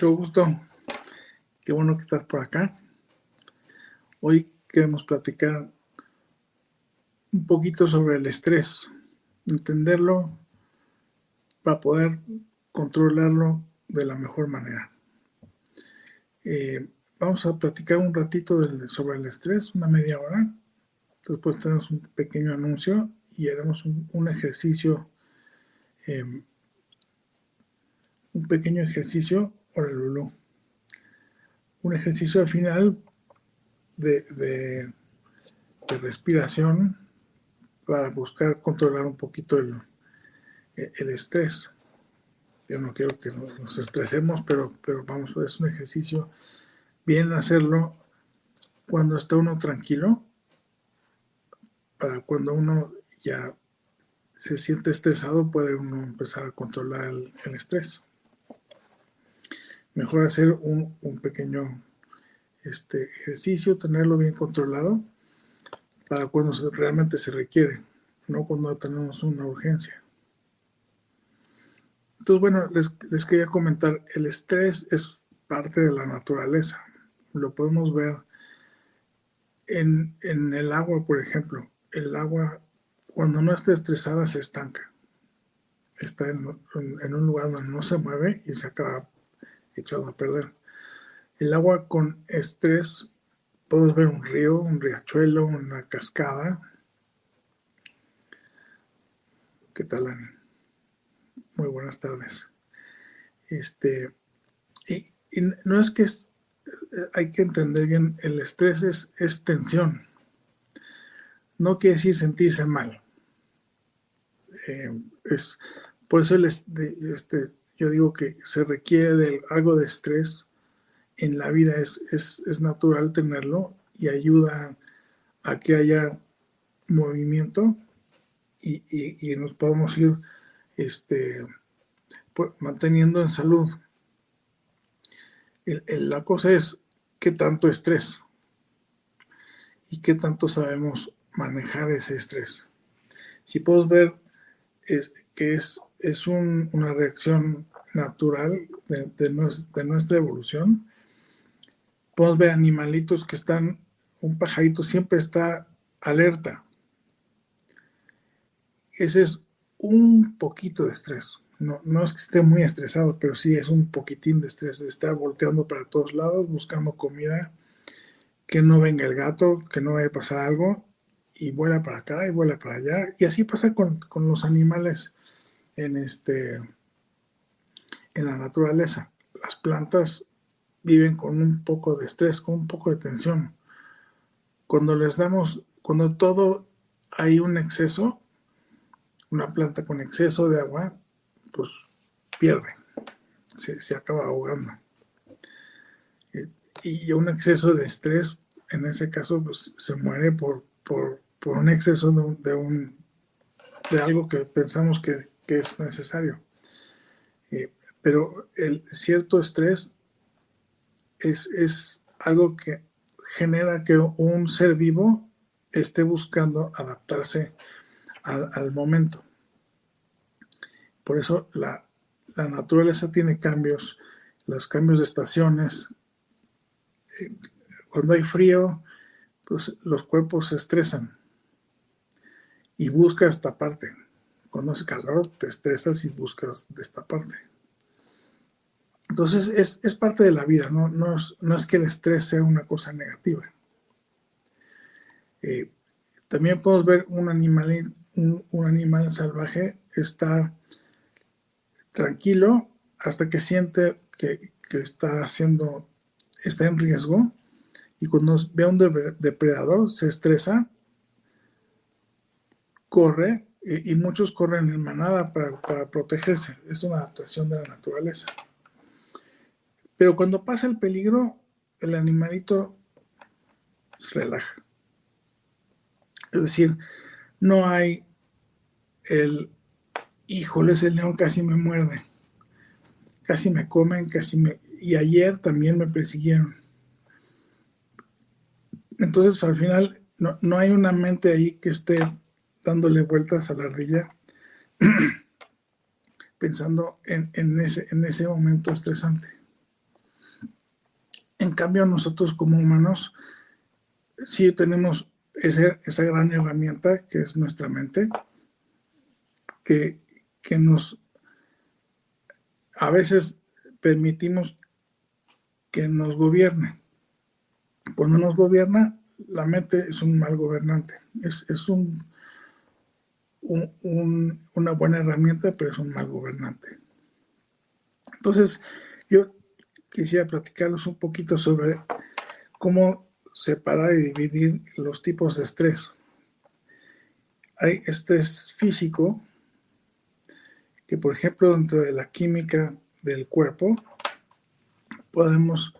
Mucho gusto. Qué bueno que estás por acá. Hoy queremos platicar un poquito sobre el estrés, entenderlo para poder controlarlo de la mejor manera. Eh, vamos a platicar un ratito sobre el estrés, una media hora. Después tenemos un pequeño anuncio y haremos un, ejercicio, eh, un pequeño ejercicio, Lulú. Un ejercicio al final de, de respiración para buscar controlar un poquito el, el estrés. Yo no quiero que nos estresemos, pero, pero vamos, es un ejercicio bien hacerlo cuando está uno tranquilo, para cuando uno ya se siente estresado, puede uno empezar a controlar el, estrés. Mejor hacer un, un pequeño este, ejercicio, tenerlo bien controlado para cuando realmente se requiere, no cuando tenemos una urgencia. Entonces, bueno, les, quería comentar, el estrés es parte de la naturaleza. Lo podemos ver en, el agua, por ejemplo. El agua, cuando no está estresada, se estanca. Está en, en un lugar donde no se mueve y se acaba echado a perder. El agua con estrés podemos ver un río, un riachuelo, una cascada. ¿Qué tal, Muy buenas tardes. Este, y, no es que hay que entender bien, el estrés es, tensión. No quiere decir sentirse mal. Eh, es, por eso este, yo digo que se requiere de algo de estrés en la vida es, es, natural tenerlo y ayuda a que haya movimiento y, y, nos podamos ir este, pues, manteniendo en salud. la cosa es qué tanto estrés y qué tanto sabemos manejar ese estrés. Si puedes ver es, que es, es una reacción natural de, de, nuestra evolución, podemos ver animalitos que están, un pajarito siempre está alerta. Ese es un poquito de estrés. No, no es que esté muy estresado, pero sí es un poquitín de estrés, de estar volteando para todos lados, buscando comida, que no venga el gato, que no vaya a pasar algo, y vuela para acá y vuela para allá. Y así pasa con, con los animales en, este, en la naturaleza. Las plantas viven con un poco de estrés, con un poco de tensión. Cuando les damos, cuando todo hay un exceso, una planta con exceso de agua, pues pierde, se, se acaba ahogando. Y un exceso de estrés, en ese caso, pues se muere por, por, por un exceso de, de, algo que pensamos que, que es necesario. Eh, pero el cierto estrés es, algo que genera que un ser vivo esté buscando adaptarse al, momento. Por eso la, la, naturaleza tiene cambios, los cambios de estaciones. Eh, cuando hay frío, pues los cuerpos se estresan y buscas esta parte. Cuando hace calor, te estresas y buscas de esta parte. Entonces, es, parte de la vida, ¿no? No es, que el estrés sea una cosa negativa. Eh, también podemos ver un animal, un, animal salvaje está tranquilo hasta que siente que, está haciendo, está en riesgo y cuando ve a un depredador se estresa corre y, muchos corren en manada para, protegerse. Es una adaptación de la naturaleza. Pero cuando pasa el peligro, el animalito se relaja. Es decir, no hay el, híjole, ese león casi me muerde, casi me comen, casi me... Y ayer también me persiguieron. Entonces, al final, no, no hay una mente ahí que esté dándole vueltas a la ardilla, pensando en, ese, en ese momento estresante. En cambio, nosotros como humanos sí tenemos esa gran herramienta que es nuestra mente, que, que nos a veces permitimos que nos gobierne. Cuando nos gobierna, la mente es un mal gobernante, es, es un una buena herramienta, pero es un mal gobernante. Entonces, quisiera platicarles un poquito sobre cómo separar y dividir los tipos de estrés. Hay estrés físico, que por ejemplo dentro de la química del cuerpo podemos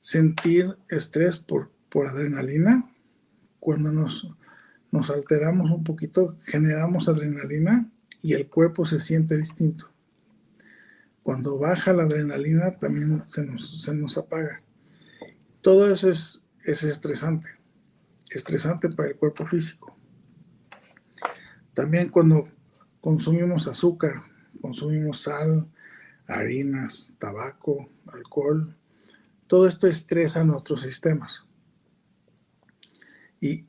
sentir estrés por, por adrenalina cuando nos nos alteramos un poquito, generamos adrenalina y el cuerpo se siente distinto. Cuando baja la adrenalina también se nos, apaga. Todo eso es, es estresante, estresante para el cuerpo físico. También cuando consumimos azúcar, consumimos sal, harinas, tabaco, alcohol, todo esto estresa nuestros sistemas. Y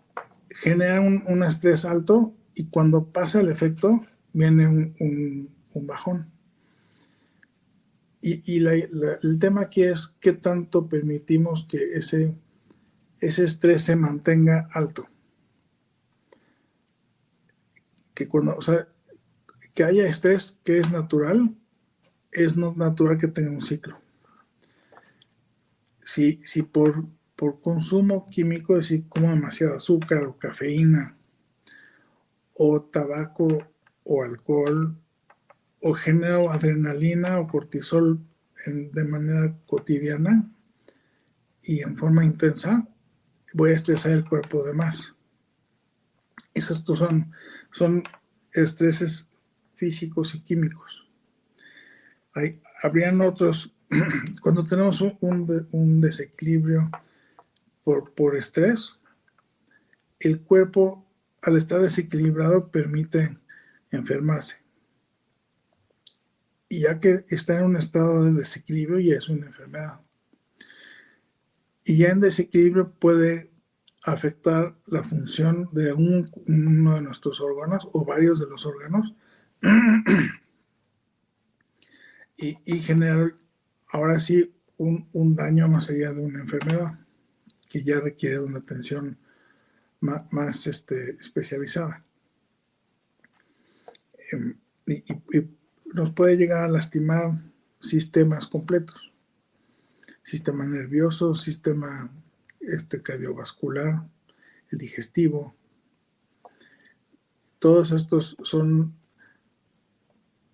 genera un, estrés alto y cuando pasa el efecto viene un, bajón. Y, el tema aquí es qué tanto permitimos que ese, ese estrés se mantenga alto. Que cuando, que haya estrés que es natural, es no natural que tenga un ciclo. Si, si por por consumo químico, es decir, como demasiado azúcar o cafeína, o tabaco o alcohol, o genero adrenalina o cortisol de manera cotidiana y en forma intensa, voy a estresar el cuerpo de más. Esos son, son estreses físicos y químicos. Hay, habrían otros, cuando tenemos un, un desequilibrio por, estrés, el cuerpo al estar desequilibrado permite enfermarse. Y ya que está en un estado de desequilibrio, ya es una enfermedad. Y ya en desequilibrio puede afectar la función de uno de nuestros órganos o varios de los órganos y, generar ahora sí un, un daño más allá de una enfermedad que ya requiere una atención más, este, especializada. Em, y, nos puede llegar a lastimar sistemas completos. Sistema nervioso, sistema este, cardiovascular, el digestivo. Todos estos son,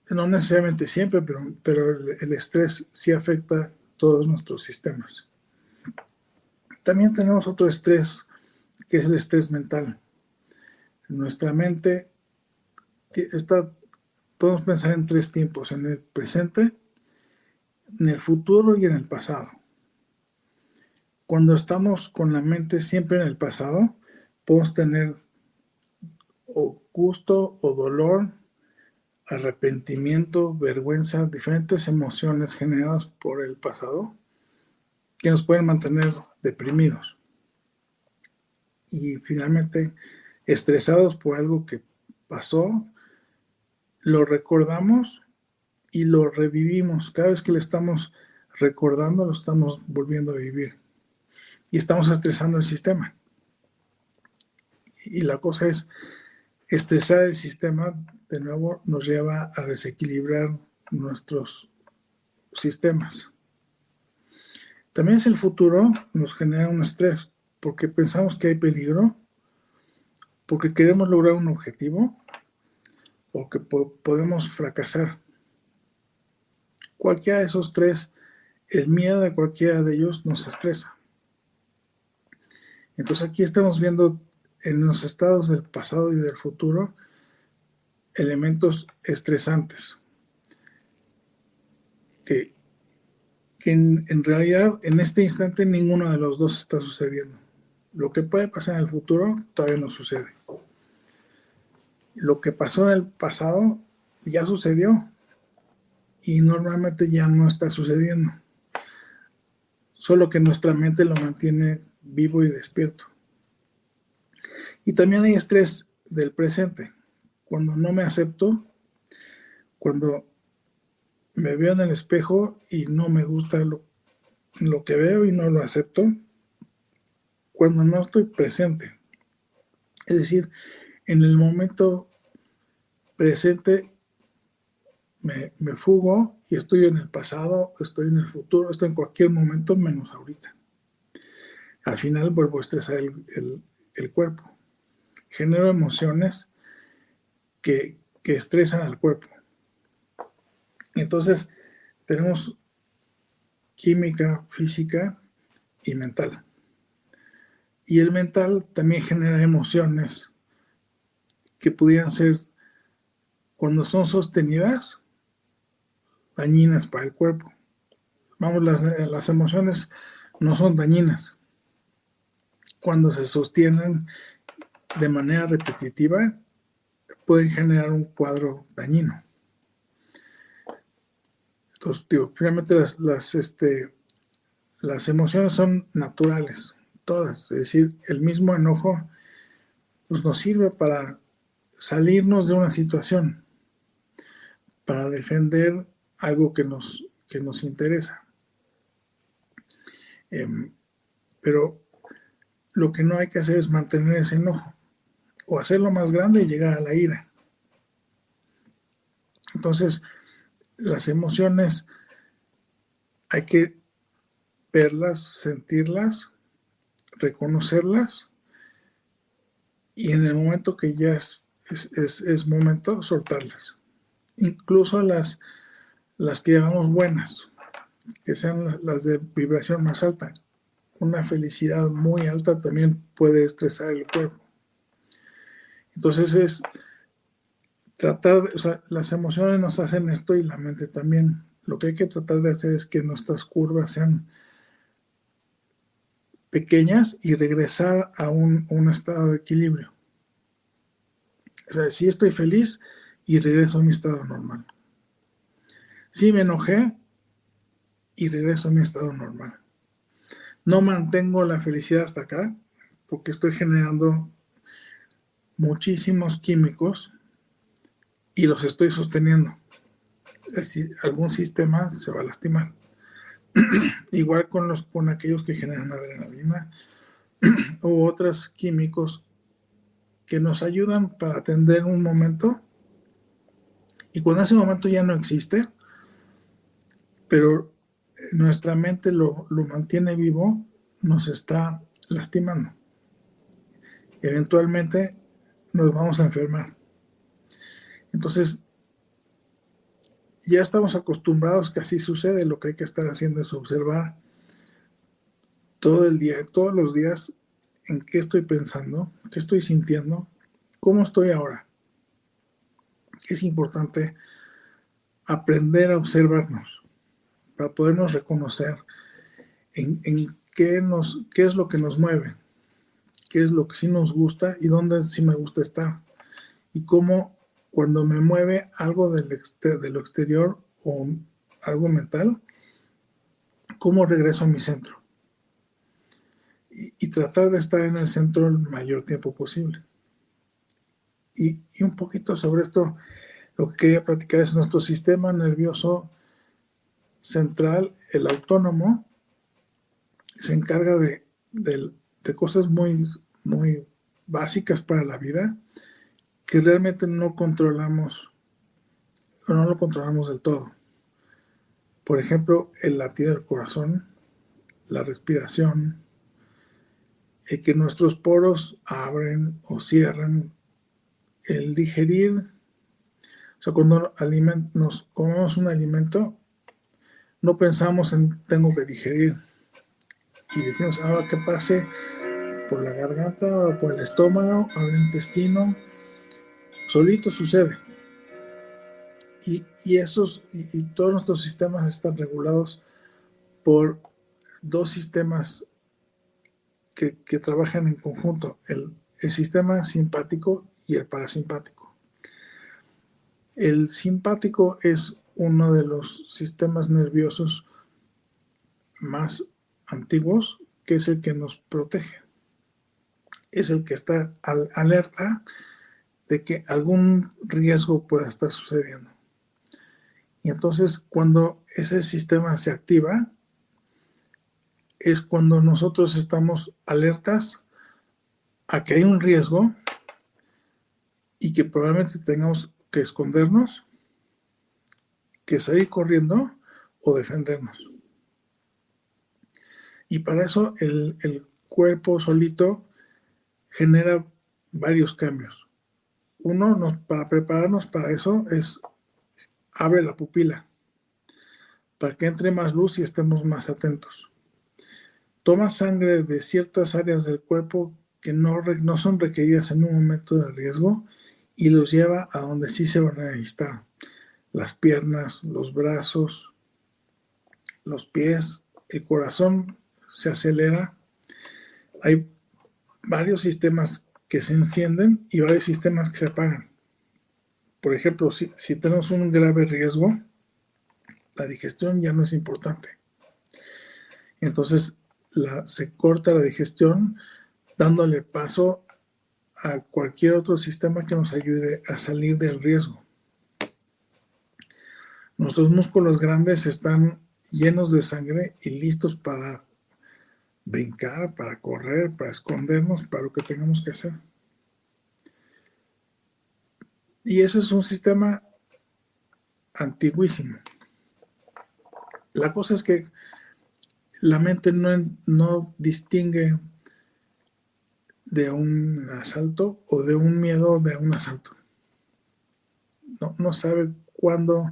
no necesariamente siempre, pero, pero el estrés sí afecta todos nuestros sistemas. También tenemos otro estrés, que es el estrés mental. Nuestra mente está, podemos pensar en tres tiempos, en el presente, en el futuro y en el pasado. Cuando estamos con la mente siempre en el pasado, podemos tener o gusto o dolor, arrepentimiento, vergüenza, diferentes emociones generadas por el pasado que nos pueden mantener deprimidos y finalmente estresados por algo que pasó, lo recordamos y lo revivimos. Cada vez que le estamos recordando, lo estamos volviendo a vivir y estamos estresando el sistema. Y la cosa es, estresar el sistema de nuevo nos lleva a desequilibrar nuestros sistemas. También es el futuro nos genera un estrés porque pensamos que hay peligro, porque queremos lograr un objetivo o que podemos fracasar. Cualquiera de esos tres, el miedo de cualquiera de ellos nos estresa. Entonces aquí estamos viendo en los estados del pasado y del futuro elementos estresantes que que en, realidad en este instante ninguno de los dos está sucediendo. Lo que puede pasar en el futuro todavía no sucede. Lo que pasó en el pasado ya sucedió y normalmente ya no está sucediendo. Solo que nuestra mente lo mantiene vivo y despierto. Y también hay estrés del presente. Cuando no me acepto, cuando me veo en el espejo y no me gusta lo, que veo y no lo acepto cuando no estoy presente. Es decir, en el momento presente me, me, fugo y estoy en el pasado, estoy en el futuro, estoy en cualquier momento menos ahorita. Al final vuelvo a estresar el, el, cuerpo. Genero emociones que, que estresan al cuerpo. Entonces, tenemos química, física y mental. Y el mental también genera emociones que pudieran ser, cuando son sostenidas, dañinas para el cuerpo. Vamos, las, las emociones no son dañinas. Cuando se sostienen de manera repetitiva, pueden generar un cuadro dañino. Entonces, digo, finalmente las, este, las emociones son naturales, todas. Es decir, el mismo enojo pues, nos sirve para salirnos de una situación, para defender algo que nos, que nos interesa. Em, pero lo que no hay que hacer es mantener ese enojo o hacerlo más grande y llegar a la ira. Entonces, las emociones hay que verlas, sentirlas, reconocerlas y en el momento que ya es, es, momento, soltarlas. Incluso las, las que llamamos buenas, que sean las de vibración más alta. Una felicidad muy alta también puede estresar el cuerpo. Entonces es tratar, o las emociones nos hacen esto y la mente también. Lo que hay que tratar de hacer es que nuestras curvas sean pequeñas y regresar a un, estado de equilibrio. O sea, si estoy feliz y regreso a mi estado normal. Si me enojé y regreso a mi estado normal. No mantengo la felicidad hasta acá porque estoy generando muchísimos químicos y los estoy sosteniendo. Algún sistema se va a lastimar. Igual con, los, con aquellos que generan adrenalina u otros químicos que nos ayudan para atender un momento y cuando ese momento ya no existe, pero nuestra mente lo, lo mantiene vivo, nos está lastimando. Eventualmente nos vamos a enfermar. Entonces, ya estamos acostumbrados que así sucede. Lo que hay que estar haciendo es observar todo el día, todos los días, en qué estoy pensando, qué estoy sintiendo, cómo estoy ahora. Es importante aprender a observarnos para podernos reconocer en, qué, nos, qué es lo que nos mueve, qué es lo que sí nos gusta y dónde sí me gusta estar. Y cómo cuando me mueve algo del de lo exterior o algo mental, cómo regreso a mi centro y, tratar de estar en el centro el mayor tiempo posible. Y, un poquito sobre esto, lo que quería platicar es nuestro sistema nervioso central, el autónomo, se encarga de, de, cosas muy, muy básicas para la vida que realmente no controlamos no lo controlamos del todo. Por ejemplo, el latido del corazón, la respiración, el que nuestros poros abren o cierran, el digerir, o sea, cuando nos comemos un alimento, no pensamos en tengo que digerir. Y decimos ahora que pase por la garganta por el estómago o el intestino, solito sucede. Y, esos y todos nuestros sistemas están regulados por dos sistemas que, trabajan en conjunto, el, sistema simpático y el parasimpático. El simpático es uno de los sistemas nerviosos más antiguos, que es el que nos protege. Es el que está alerta de que algún riesgo pueda estar sucediendo. Y entonces cuando ese sistema se activa, es cuando nosotros estamos alertas a que hay un riesgo y que probablemente tengamos que escondernos, que salir corriendo o defendernos. Y para eso el, cuerpo solito genera varios cambios. Uno, para prepararnos para eso, es abre la pupila, para que entre más luz y estemos más atentos toma sangre de ciertas áreas del cuerpo que no, son requeridas en un momento de riesgo y los lleva a donde sí se van a necesitar. Las piernas, los brazos, los pies, el corazón se acelera. Hay varios sistemas que se encienden y varios sistemas que se apagan. Por ejemplo, si, si tenemos un grave riesgo, la digestión ya no es importante. Entonces, se corta la digestión, dándole paso a cualquier otro sistema que nos ayude a salir del riesgo. Nuestros músculos grandes están llenos de sangre y listos para brincar, para correr, para escondernos, para lo que tengamos que hacer. Y eso es un sistema antiguísimo. La cosa es que la mente no, no distingue de un asalto o de un miedo de un asalto. No, no sabe cuándo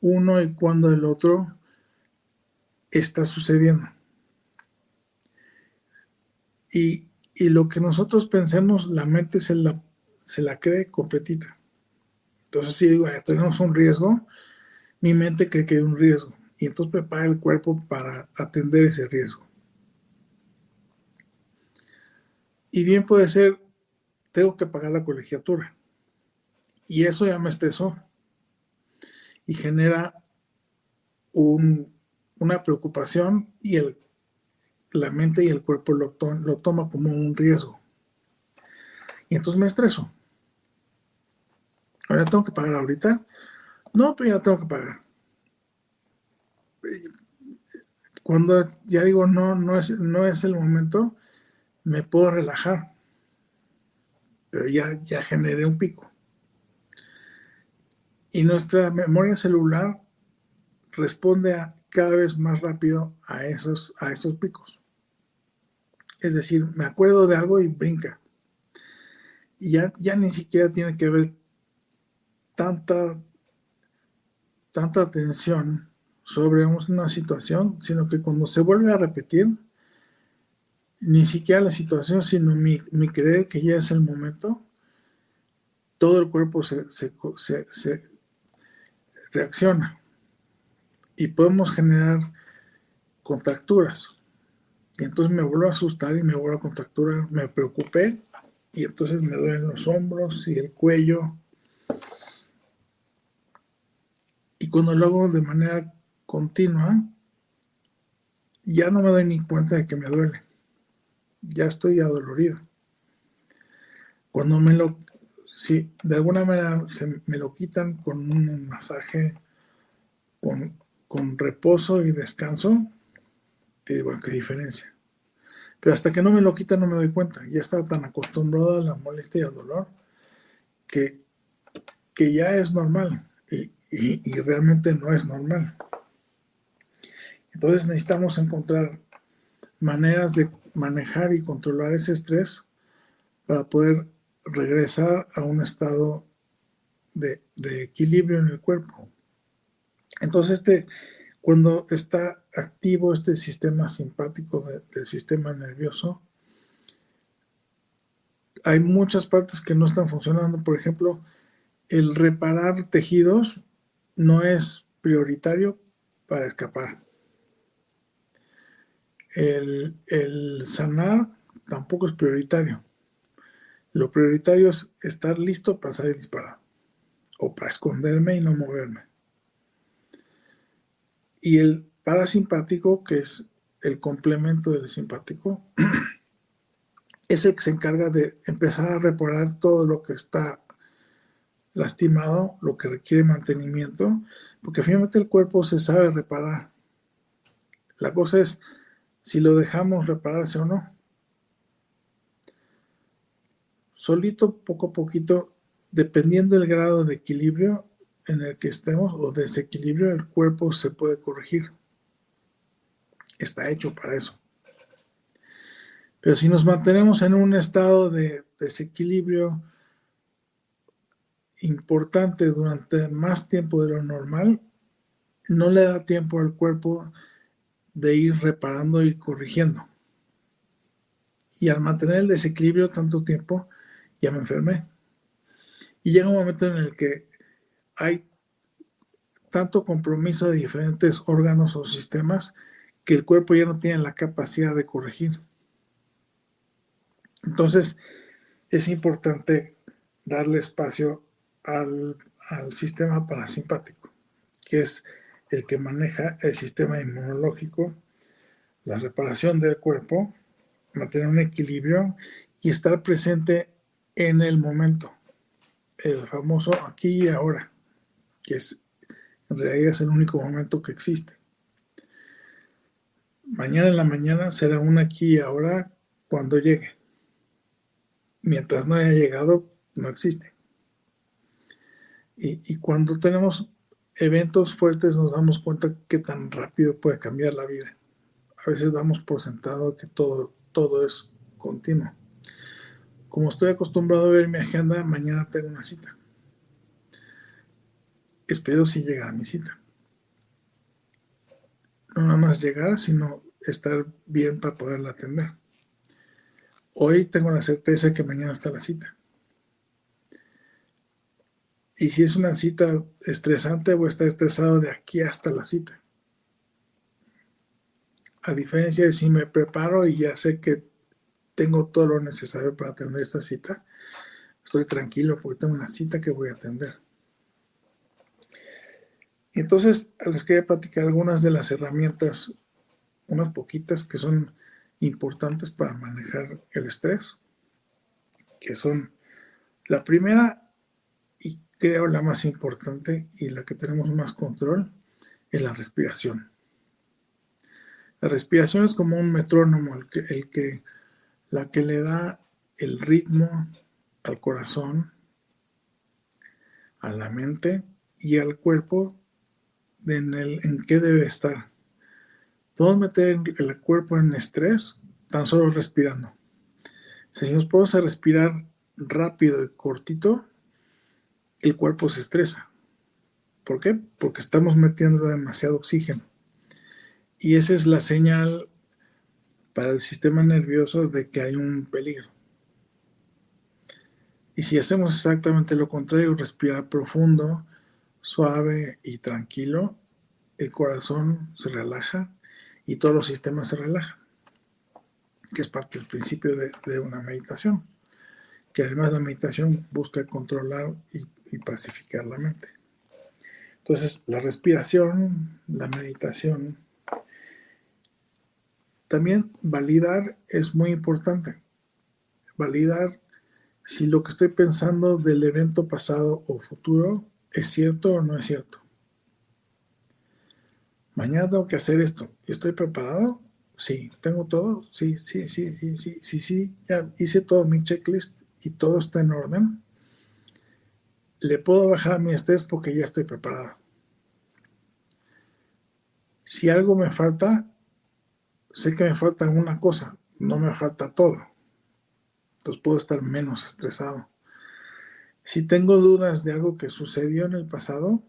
uno y cuándo el otro está sucediendo. Y, lo que nosotros pensemos, la mente se la, se la cree completita. Entonces, si digo, tenemos un riesgo, mi mente cree que hay un riesgo y entonces prepara el cuerpo para atender ese riesgo. Y bien puede ser, tengo que pagar la colegiatura. Y eso ya me estresó. Y genera una preocupación y el, la mente y el cuerpo lo, lo toma como un riesgo. Y entonces me estreso. Ahora tengo que pagar ahorita. No, pero ya tengo que pagar cuando ya digo no, no es, no es el momento, me puedo relajar, pero ya, ya generé un pico. Y nuestra memoria celular responde cada vez más rápido a esos, a esos picos. Es decir, me acuerdo de algo y brinca. Y ya, ya ni siquiera tiene que ver tanta, tanta atención sobre una situación, sino que cuando se vuelve a repetir, ni siquiera la situación, sino mi, mi creer que ya es el momento, todo el cuerpo se, se, se reacciona y podemos generar contracturas. Y entonces me vuelvo a asustar y me vuelvo a contracturar, me preocupé y entonces me duelen los hombros y el cuello. Y cuando lo hago de manera continua, ya no me doy ni cuenta de que me duele. Ya estoy adolorido. Cuando me lo, si de alguna manera se me lo quitan con un masaje, con, con reposo y descanso, te digo, qué diferencia. Pero hasta que no me lo quitan no me doy cuenta. Ya estaba tan acostumbrado a la molestia y al dolor que, que ya es normal y, y realmente no es normal. Entonces necesitamos encontrar maneras de manejar y controlar ese estrés para poder regresar a un estado de, equilibrio en el cuerpo. Entonces, este, cuando está activo este sistema simpático del sistema nervioso, hay muchas partes que no están funcionando. Por ejemplo, el reparar tejidos no es prioritario para escapar. El, sanar tampoco es prioritario. Lo prioritario es estar listo para salir disparado o para esconderme y no moverme. Y el parasimpático, que es el complemento del simpático, es el que se encarga de empezar a reparar todo lo que está lastimado, lo que requiere mantenimiento, porque finalmente el cuerpo se sabe reparar. La cosa es si lo dejamos repararse o no. Solito, poco a poquito, dependiendo del grado de equilibrio, en el que estemos o desequilibrio, el cuerpo se puede corregir. Está hecho para eso. Pero si nos mantenemos en un estado de desequilibrio importante durante más tiempo de lo normal, no le da tiempo al cuerpo de ir reparando y corrigiendo. Y al mantener el desequilibrio tanto tiempo, ya me enfermé. Y llega un momento en el que hay tanto compromiso de diferentes órganos o sistemas que el cuerpo ya no tiene la capacidad de corregir. Entonces, es importante darle espacio al, al, sistema parasimpático, que es el que maneja el sistema inmunológico, la reparación del cuerpo, mantener un equilibrio y estar presente en el momento, el famoso aquí y ahora que es, en realidad es el único momento que existe. Mañana en la mañana será un aquí y ahora cuando llegue. Mientras no haya llegado, no existe. Y, y cuando tenemos eventos fuertes nos damos cuenta que tan rápido puede cambiar la vida. A veces damos por sentado que todo, todo es continuo. Como estoy acostumbrado a ver mi agenda, mañana tengo una cita espero si llega a mi cita. No nada más llegar, sino estar bien para poderla atender. Hoy tengo la certeza que mañana está la cita. Y si es una cita estresante, voy a estar estresado de aquí hasta la cita. A diferencia de si me preparo y ya sé que tengo todo lo necesario para atender esta cita, estoy tranquilo porque tengo una cita que voy a atender. Y entonces les quería platicar algunas de las herramientas, unas poquitas que son importantes para manejar el estrés, que son la primera creo la más importante y la que tenemos más control, es la respiración. La respiración es como un metrónomo, el que, la que le da el ritmo al corazón, a la mente y al cuerpo en, el, en qué debe estar. Podemos meter el cuerpo en estrés tan solo respirando. Si nos podemos respirar rápido y cortito, el cuerpo se estresa. ¿Por qué? Porque estamos metiendo demasiado oxígeno. Y esa es la señal para el sistema nervioso de que hay un peligro. Y si hacemos exactamente lo contrario, respirar profundo, suave y tranquilo, el corazón se relaja y todos los sistemas se relajan, que es parte del principio de, una meditación, que además la meditación busca controlar y, y pacificar la mente. Entonces, la respiración, la meditación, también validar es muy importante. Validar si lo que estoy pensando del evento pasado o futuro es cierto o no es cierto. Mañana tengo que hacer esto. ¿Estoy preparado? Sí. ¿Tengo todo? Sí, sí, sí, sí, sí, sí, sí. Ya hice todo mi checklist y todo está en orden. Le puedo bajar mi estrés porque ya estoy preparado. Si algo me falta, sé que me falta una cosa, no me falta todo. Entonces puedo estar menos estresado. Si tengo dudas de algo que sucedió en el pasado,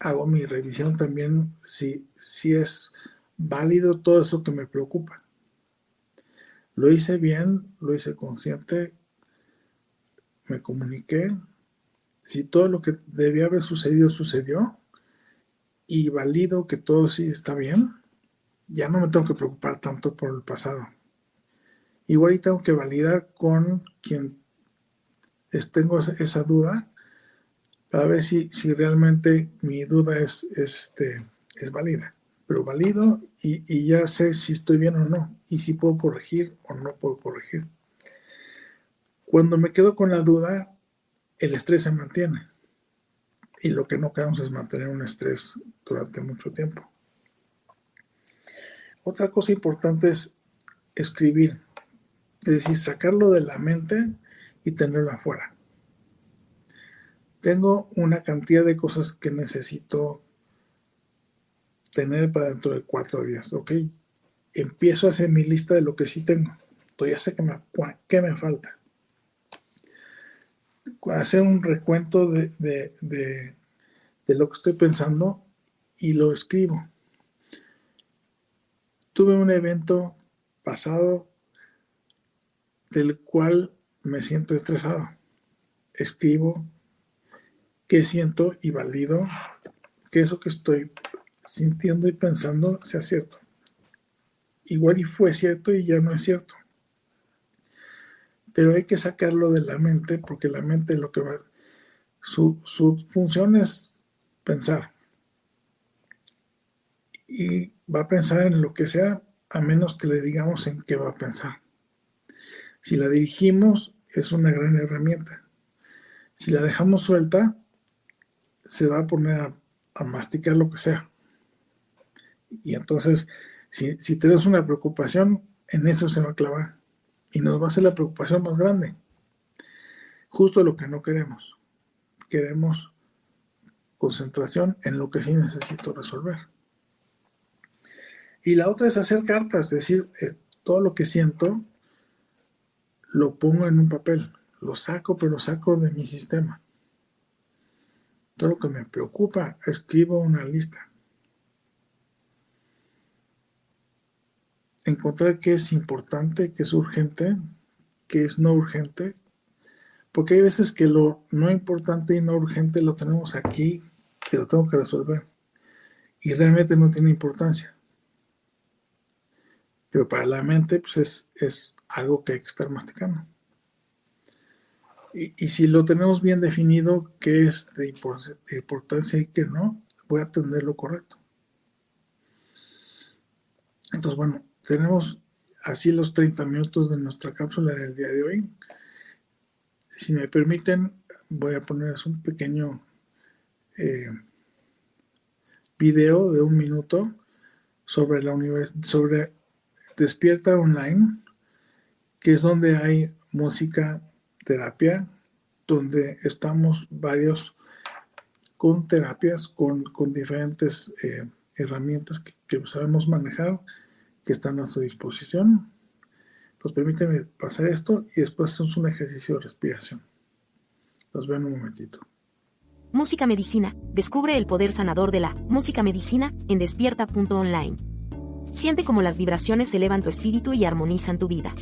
hago mi revisión también si, si es válido todo eso que me preocupa. Lo hice bien, lo hice consciente, me comuniqué. Si todo lo que debía haber sucedido sucedió y valido que todo sí está bien, ya no me tengo que preocupar tanto por el pasado. Igual tengo que validar con quien tengo esa duda para ver si, si realmente mi duda es, este, es válida. Pero valido y, y ya sé si estoy bien o no y si puedo corregir o no puedo corregir. Cuando me quedo con la duda, el estrés se mantiene. Y lo que no queremos es mantener un estrés durante mucho tiempo. Otra cosa importante es escribir, es decir, sacarlo de la mente y tenerlo afuera. Tengo una cantidad de cosas que necesito tener para dentro de cuatro días, ¿ok? Empiezo a hacer mi lista de lo que sí tengo. Entonces ya sé qué me falta. Hacer un recuento de, de lo que estoy pensando y lo escribo. Tuve un evento pasado del cual me siento estresado. Escribo qué siento y valido que eso que estoy sintiendo y pensando sea cierto. Igual y fue cierto y ya no es cierto. Pero hay que sacarlo de la mente porque la mente lo que va... Su, su función es pensar. Y va a pensar en lo que sea a menos que le digamos en qué va a pensar. Si la dirigimos, es una gran herramienta. Si la dejamos suelta, se va a poner a, masticar lo que sea. Y entonces, si, si tenemos una preocupación, en eso se va a clavar. Y nos va a hacer la preocupación más grande. Justo lo que no queremos. Queremos concentración en lo que sí necesito resolver. Y la otra es hacer cartas, decir, eh, todo lo que siento lo pongo en un papel, lo saco, pero lo saco de mi sistema. Todo lo que me preocupa, escribo una lista. Encontrar qué es importante, qué es urgente, qué es no urgente, porque hay veces que lo no importante y no urgente lo tenemos aquí, que lo tengo que resolver, y realmente no tiene importancia. Pero para la mente pues es, algo que hay que estar masticando. Y, si lo tenemos bien definido, qué es de, importancia y qué no, voy a atender lo correcto. Entonces, bueno, tenemos así los 30 minutos de nuestra cápsula del día de hoy. Si me permiten, voy a ponerles un pequeño eh, video de un minuto sobre la universidad, sobre Despierta Online que es donde hay música terapia, donde estamos varios con terapias, con, diferentes eh, herramientas que, sabemos manejar, que están a su disposición. Pues permíteme pasar esto y después hacemos un ejercicio de respiración. Los veo en un momentito. Música Medicina. Descubre el poder sanador de la música medicina en despierta.online. Siente cómo las vibraciones elevan tu espíritu y armonizan tu vida.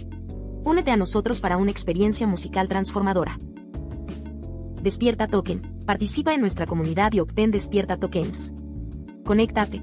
Únete a nosotros para una experiencia musical transformadora. Despierta Token. Participa en nuestra comunidad y obtén Despierta Tokens. Conéctate,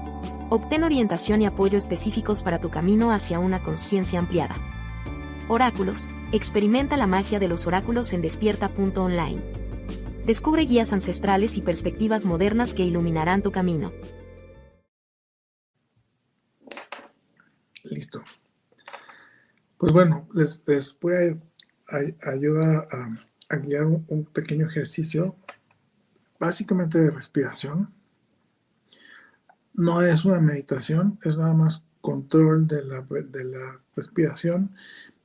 Obtén orientación y apoyo específicos para tu camino hacia una conciencia ampliada. Oráculos. Experimenta la magia de los oráculos en despierta.online. Descubre guías ancestrales y perspectivas modernas que iluminarán tu camino. Listo. Pues bueno, les, voy a, ayudar a, guiar un, pequeño ejercicio, básicamente de respiración. No es una meditación, es nada más control de la, de la respiración.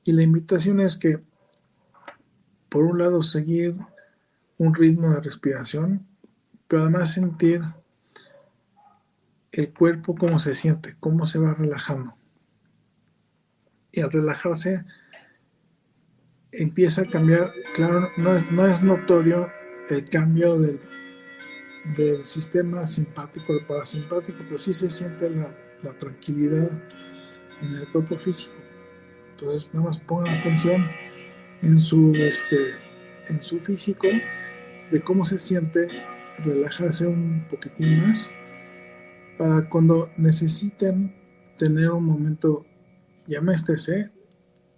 Y la invitación es que, por un lado, seguir un ritmo de respiración, pero además sentir el cuerpo cómo se siente, cómo se va relajando y al relajarse empieza a cambiar, claro, no es, no es notorio el cambio del, del sistema simpático al parasimpático, pero sí se siente la, la, tranquilidad en el cuerpo físico. Entonces, nada más pongan atención en su, este, en su físico, de cómo se siente, relajarse un poquitín más, para cuando necesiten tener un momento ya me estresé,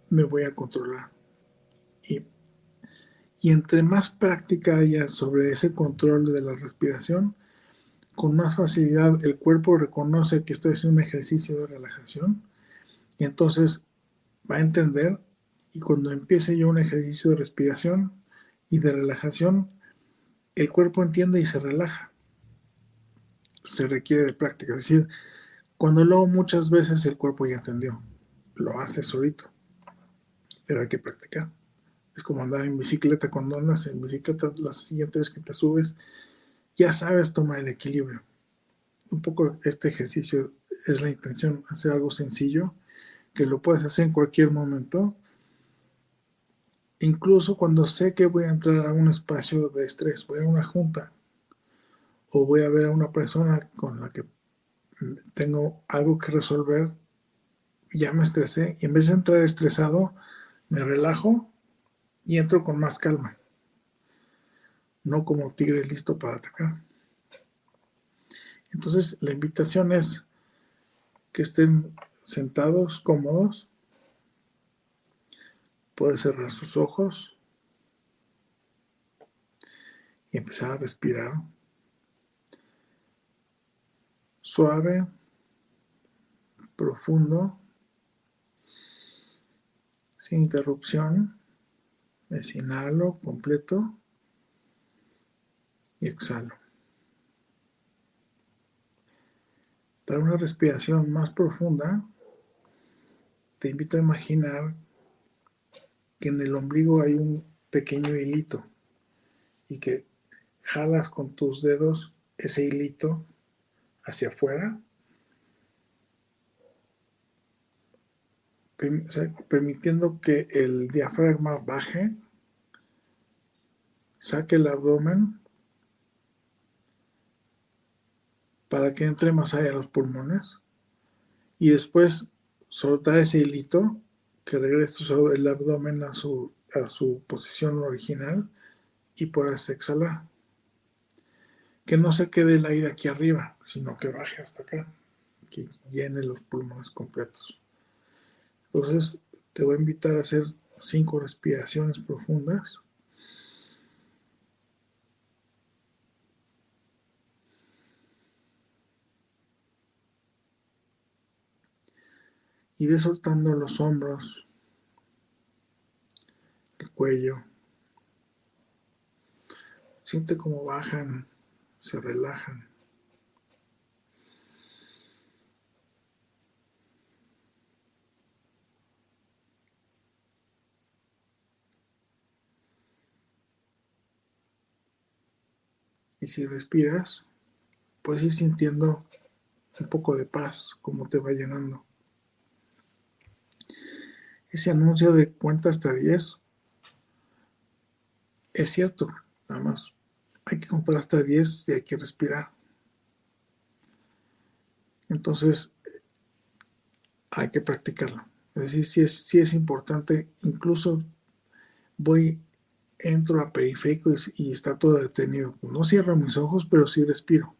me voy a controlar. Y, y entre más práctica haya sobre ese control de la respiración, con más facilidad el cuerpo reconoce que esto es un ejercicio de relajación y entonces va a entender y cuando empiece yo un ejercicio de respiración y de relajación, el cuerpo entiende y se relaja. Se requiere de práctica, es decir, cuando lo muchas veces el cuerpo ya entendió lo haces solito. Pero hay que practicar. Es como andar en bicicleta. Cuando andas en bicicleta, la siguiente vez que te subes, ya sabes tomar el equilibrio. Un poco este ejercicio es la intención, hacer algo sencillo, que lo puedes hacer en cualquier momento. Incluso cuando sé que voy a entrar a un espacio de estrés, voy a una junta o voy a ver a una persona con la que tengo algo que resolver, ya me estresé y en vez de entrar estresado, me relajo y entro con más calma. No como tigre listo para atacar. Entonces la invitación es que estén sentados, cómodos. Puede cerrar sus ojos y empezar a respirar. Suave, profundo sin interrupción. Es inhalo completo y exhalo. Para una respiración más profunda, te invito a imaginar que en el ombligo hay un pequeño hilito y que jalas con tus dedos ese hilito hacia afuera permitiendo que el diafragma baje, saque el abdomen para que entre más allá los pulmones y después soltar ese hilito que regrese el abdomen a su, a su posición original y puedas exhalar. Que no se quede el aire aquí arriba, sino que baje hasta acá, que llene los pulmones completos. Entonces, te voy a invitar a hacer cinco respiraciones profundas. Y ve soltando los hombros, el cuello. Siente cómo bajan, se relajan. Si respiras, puedes ir sintiendo un poco de paz, como te va llenando. Ese anuncio de cuenta hasta 10 es cierto, nada más hay que contar hasta 10 y hay que respirar. Entonces, hay que practicarlo. Es decir, si es, si es importante, incluso voy entro a periférico y, está todo detenido. No cierro mis ojos, pero sí respiro.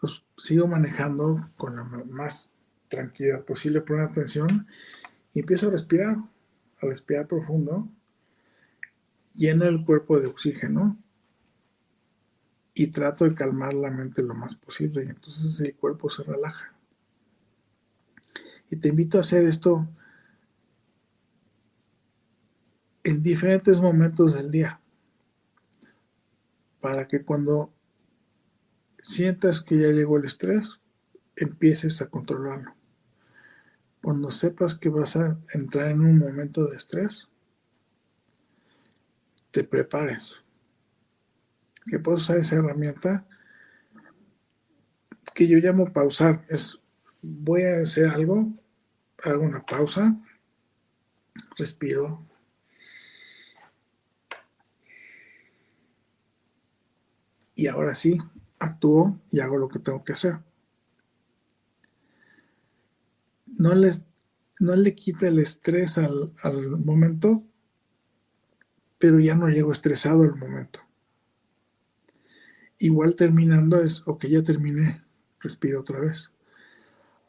Pues, sigo manejando con la más tranquilidad posible, pongo atención y empiezo a respirar, a respirar profundo, lleno el cuerpo de oxígeno y trato de calmar la mente lo más posible y entonces el cuerpo se relaja. Y te invito a hacer esto en diferentes momentos del día para que cuando sientas que ya llegó el estrés, empieces a controlarlo. Cuando sepas que vas a entrar en un momento de estrés, te prepares. Que puedes usar esa herramienta que yo llamo pausar. Es voy a hacer algo, hago una pausa, respiro, y ahora sí, actúo y hago lo que tengo que hacer. No, no le quita el estrés al, al momento, pero ya no llego estresado al momento. Igual terminando es, ok, ya terminé, respiro otra vez.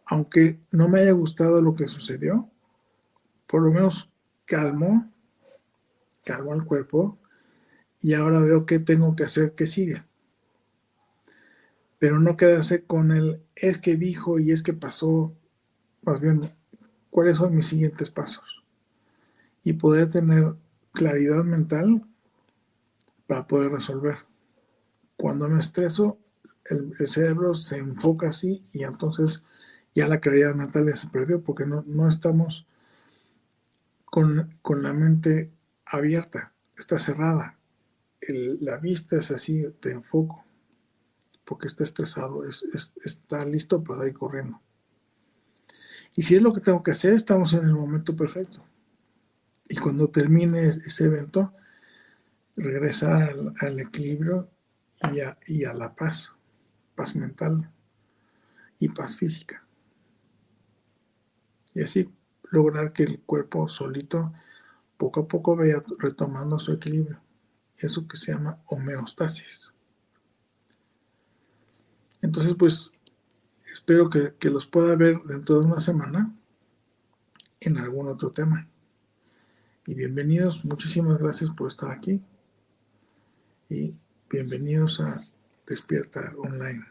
Aunque no me haya gustado lo que sucedió, por lo menos calmo, calmo al cuerpo y ahora veo qué tengo que hacer que sigue pero no quedarse con el es que dijo y es que pasó, más bien, cuáles son mis siguientes pasos. Y poder tener claridad mental para poder resolver. Cuando me estreso, el, cerebro se enfoca así y entonces ya la claridad mental ya se perdió porque no, no estamos con, con, la mente abierta, está cerrada. la vista es así de enfoco porque está estresado, está listo para ir corriendo. Y si es lo que tengo que hacer, estamos en el momento perfecto. Y cuando termine ese evento, regresar al, equilibrio y a, la paz, paz mental y paz física. Y así lograr que el cuerpo solito poco a poco vaya retomando su equilibrio. Eso que se llama homeostasis. Entonces, pues, espero que, los pueda ver dentro de una semana en algún otro tema. Y bienvenidos, muchísimas gracias por estar aquí. Y bienvenidos a Despierta Online.